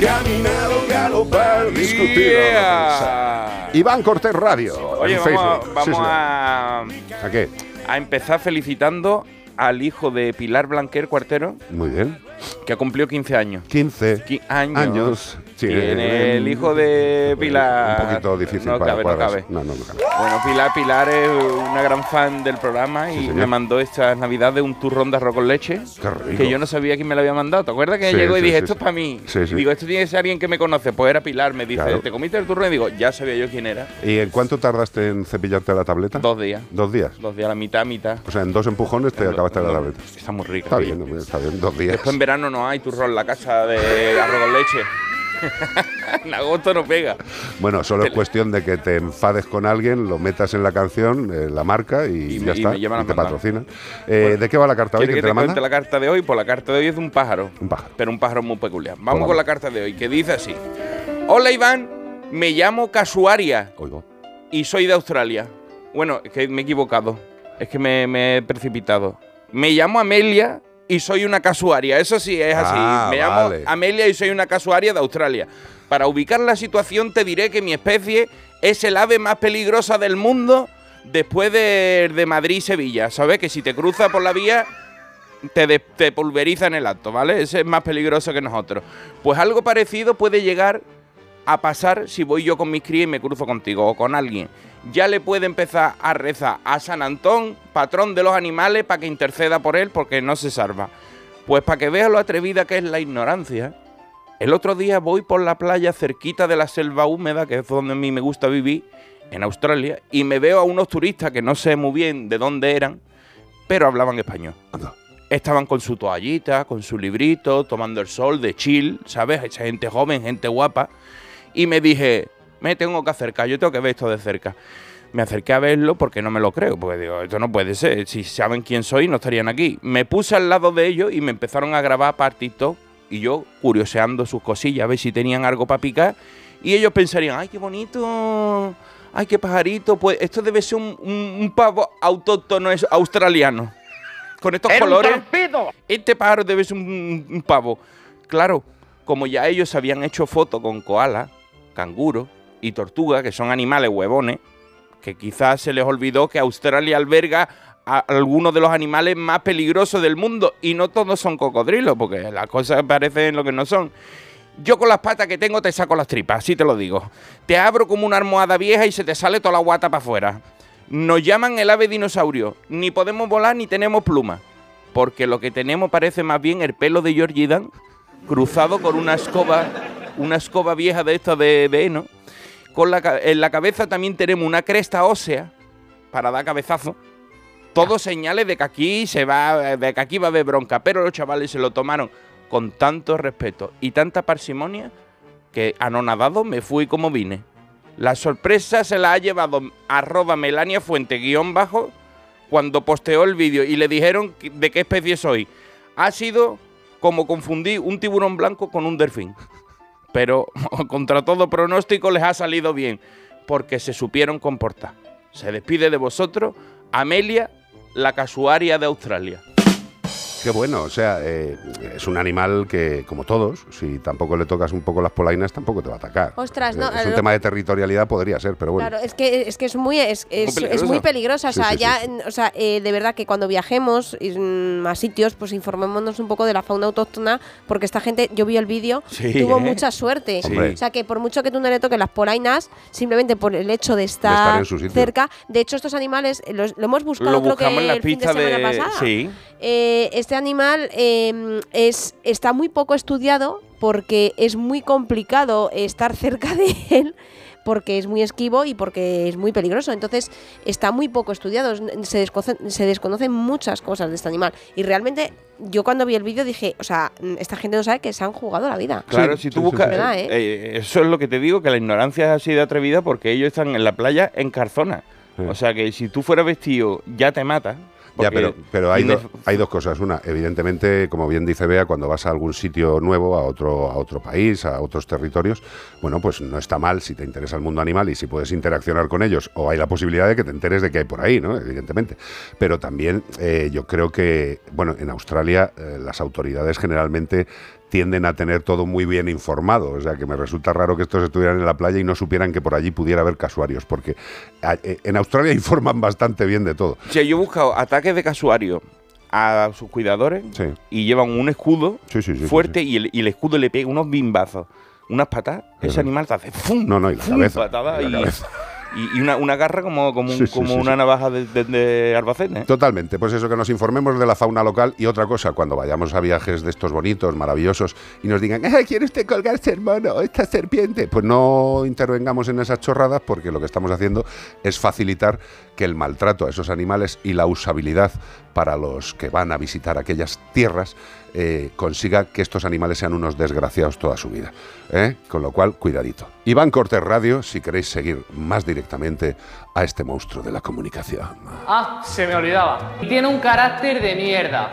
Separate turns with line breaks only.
caminar o galopar, discutir. pensar. Iván Cortés Radio.
Oye,
en
vamos,
Facebook.
vamos
Sí,
a,
¿A qué?
a empezar felicitando al hijo de Pilar Blanquer Cuartero,
Muy bien.
que ha cumplido 15 años.
15
Qui- años.
años. Sí,
Tiene
eh,
el hijo de Pilar.
Un poquito difícil
no
para
cabe, no cabe.
No, no, no cabe.
Bueno, Pilar, Pilar es una gran fan del programa y
señor.
me mandó esta Navidad de un turrón de arroz con leche.
Qué rico.
Que yo no sabía quién me lo había mandado. ¿Te acuerdas que
Sí,
llegó y dije, esto es para mí?
Sí, sí.
Y digo, esto tiene que ser alguien que me conoce. Pues era Pilar, me dice,
Claro.
¿te comiste el turrón? Y digo, ya sabía yo quién era.
¿Y en cuánto tardaste en cepillarte la tableta?
Dos días.
Dos días.
Dos días, la mitad, mitad.
O sea, en dos empujones te acabaste la tableta.
Está muy rica.
Está bien, está bien. Dos días.
Después en verano no hay turrón en la casa de arroz con leche. en agosto no pega.
Bueno, solo es cuestión de que te enfades con alguien, lo metas en la canción, eh, la marca y,
Y
ya
y
está.
me a
te
mandar.
patrocinan. Eh, ¿De qué va la carta hoy?
¿Quieres
¿Quién
que
te
te
la manda?
la carta de hoy? Pues la carta de hoy es de un pájaro.
Un pájaro.
Pero un pájaro muy peculiar. Vamos con la carta de hoy, que dice así. Hola Iván, me llamo Casuaria
Oigo.
y soy de Australia. Bueno, es que me he equivocado. Es que me, me he precipitado. Me llamo Amelia y soy una casuaria. Eso sí, es así.
Ah,
me llamo
vale.
Amelia y soy una casuaria de Australia. Para ubicar la situación te diré que mi especie es el ave más peligrosa del mundo después de, de Madrid y Sevilla. ¿Sabes? Que si te cruza por la vía te, de- te pulveriza en el acto, ¿vale? Ese es más peligroso que nosotros. Pues algo parecido puede llegar a pasar si voy yo con mis crías y me cruzo contigo o con alguien. Ya le puede empezar a rezar a San Antón, patrón de los animales, para que interceda por él porque no se salva. Pues para que veas lo atrevida que es la ignorancia. El otro día voy por la playa cerquita de la selva húmeda, que es donde a mí me gusta vivir, en Australia, y me veo a unos turistas que no sé muy bien de dónde eran, pero hablaban español.
Anda.
Estaban con su toallita, con su librito, tomando el sol de chill, ¿sabes? Esa gente joven, gente guapa. Y me dije, me tengo que acercar, yo tengo que ver esto de cerca. Me acerqué a verlo porque no me lo creo, porque digo, esto no puede ser. Si saben quién soy, no estarían aquí. Me puse al lado de ellos y me empezaron a grabar partitos y yo curioseando sus cosillas, a ver si tenían algo para picar. Y ellos pensarían, ay, qué bonito, ay, qué pajarito, pues esto debe ser un, un- un pavo autóctono es- australiano. Con estos colores. Este pájaro debe ser un, un pavo. Claro, como ya ellos habían hecho fotos con koala, canguro y tortuga, que son animales huevones, que quizás se les olvidó que Australia alberga a algunos de los animales más peligrosos del mundo y no todos son cocodrilos, porque las cosas parecen lo que no son. Yo con las patas que tengo te saco las tripas, así te lo digo. Te abro como una almohada vieja y se te sale toda la guata para afuera. Nos llaman el ave dinosaurio. Ni podemos volar ni tenemos plumas. Porque lo que tenemos parece más bien el pelo de Georgie Dan cruzado con una escoba, una escoba vieja de esta de, de heno. Con la, en la cabeza también tenemos una cresta ósea para dar cabezazo. Todos señales de que aquí se va, de que aquí va a haber bronca, pero los chavales se lo tomaron con tanto respeto y tanta parsimonia que anonadado me fui como vine. La sorpresa se la ha llevado arroba Melania Fuente guion bajo cuando posteó el vídeo y le dijeron de qué especie soy. Ha sido como confundir un tiburón blanco con un delfín. Pero contra todo pronóstico les ha salido bien, porque se supieron comportar. Se despide de vosotros Amelia, la casuaria de Australia.
Qué bueno, o sea, eh, es un animal que, como todos, si tampoco le tocas un poco las polainas, tampoco te va a atacar.
Ostras,
Eh,
no,
Es un
lo-
tema de territorialidad, podría ser, pero bueno.
Claro, es que es que es muy es, es-
Muy
es muy peligrosa, o
Sí,
sea,
sí,
ya
sí.
o sea, eh, de verdad que cuando viajemos mm, a sitios, pues informémonos un poco de la fauna autóctona, porque esta gente, yo vi el vídeo,
Sí,
tuvo
¿eh?
mucha suerte.
Sí.
O sea, que por mucho que tú no le toques las polainas, simplemente por el hecho de estar,
estar en su sitio.
cerca, de hecho estos animales eh, los- lo hemos buscado
Lo
creo que
buscamos en las
el fin de semana
de...
pasada.
Sí.
Eh, este animal eh, es, está muy poco estudiado porque es muy complicado estar cerca de él porque es muy esquivo y porque es muy peligroso. Entonces está muy poco estudiado. Es- Se desconocen, se desconocen muchas cosas de este animal. Y realmente yo cuando vi el vídeo dije, o sea, esta gente no sabe que se han jugado la vida.
Claro,
Sí,
si tú
sí,
buscas.
sí. ¿Verdad, eh?
eh, eso es lo que te digo, que la ignorancia es así de atrevida porque ellos están en la playa en Carzona.
Sí.
O sea que si tú fueras vestido, ya te mata.
Ya, pero, pero hay, do- hay dos cosas. Una, evidentemente, como bien dice Bea, cuando vas a algún sitio nuevo, a otro, a otro país, a otros territorios, bueno, pues no está mal si te interesa el mundo animal y si puedes interaccionar con ellos, o hay la posibilidad de que te enteres de qué hay por ahí, ¿no? Evidentemente. Pero también eh, yo creo que, bueno, en Australia eh, las autoridades generalmente tienden a tener todo muy bien informado. O sea, que me resulta raro que estos estuvieran en la playa y no supieran que por allí pudiera haber casuarios, porque eh, en Australia informan bastante bien de todo.
O sea, yo he buscado ataques de casuario a sus cuidadores
Sí.
y llevan un escudo
Sí, sí, sí,
fuerte
sí,
Y, el, y el escudo le pega unos bimbazos, unas patadas. Ese animal te hace ¡fum!
No, no, y la
patada
y la cabeza.
y- y una, una garra como, como, un-
Sí, sí,
como
sí,
una navaja de, de- de Albacete. ¿eh?
Totalmente, pues eso, que nos informemos de la fauna local y otra cosa, cuando vayamos a viajes de estos bonitos, maravillosos, y nos digan, "Ay, ¿quiere usted colgarse el mono, esta serpiente? Pues no intervengamos en esas chorradas porque lo que estamos haciendo es facilitar que el maltrato a esos animales y la usabilidad para los que van a visitar aquellas tierras eh, consiga que estos animales sean unos desgraciados toda su vida. ¿eh? Con lo cual, cuidadito. Iván Cortés Radio, si queréis seguir más directamente a este monstruo de la comunicación.
Ah, se me olvidaba. Tiene un carácter de mierda.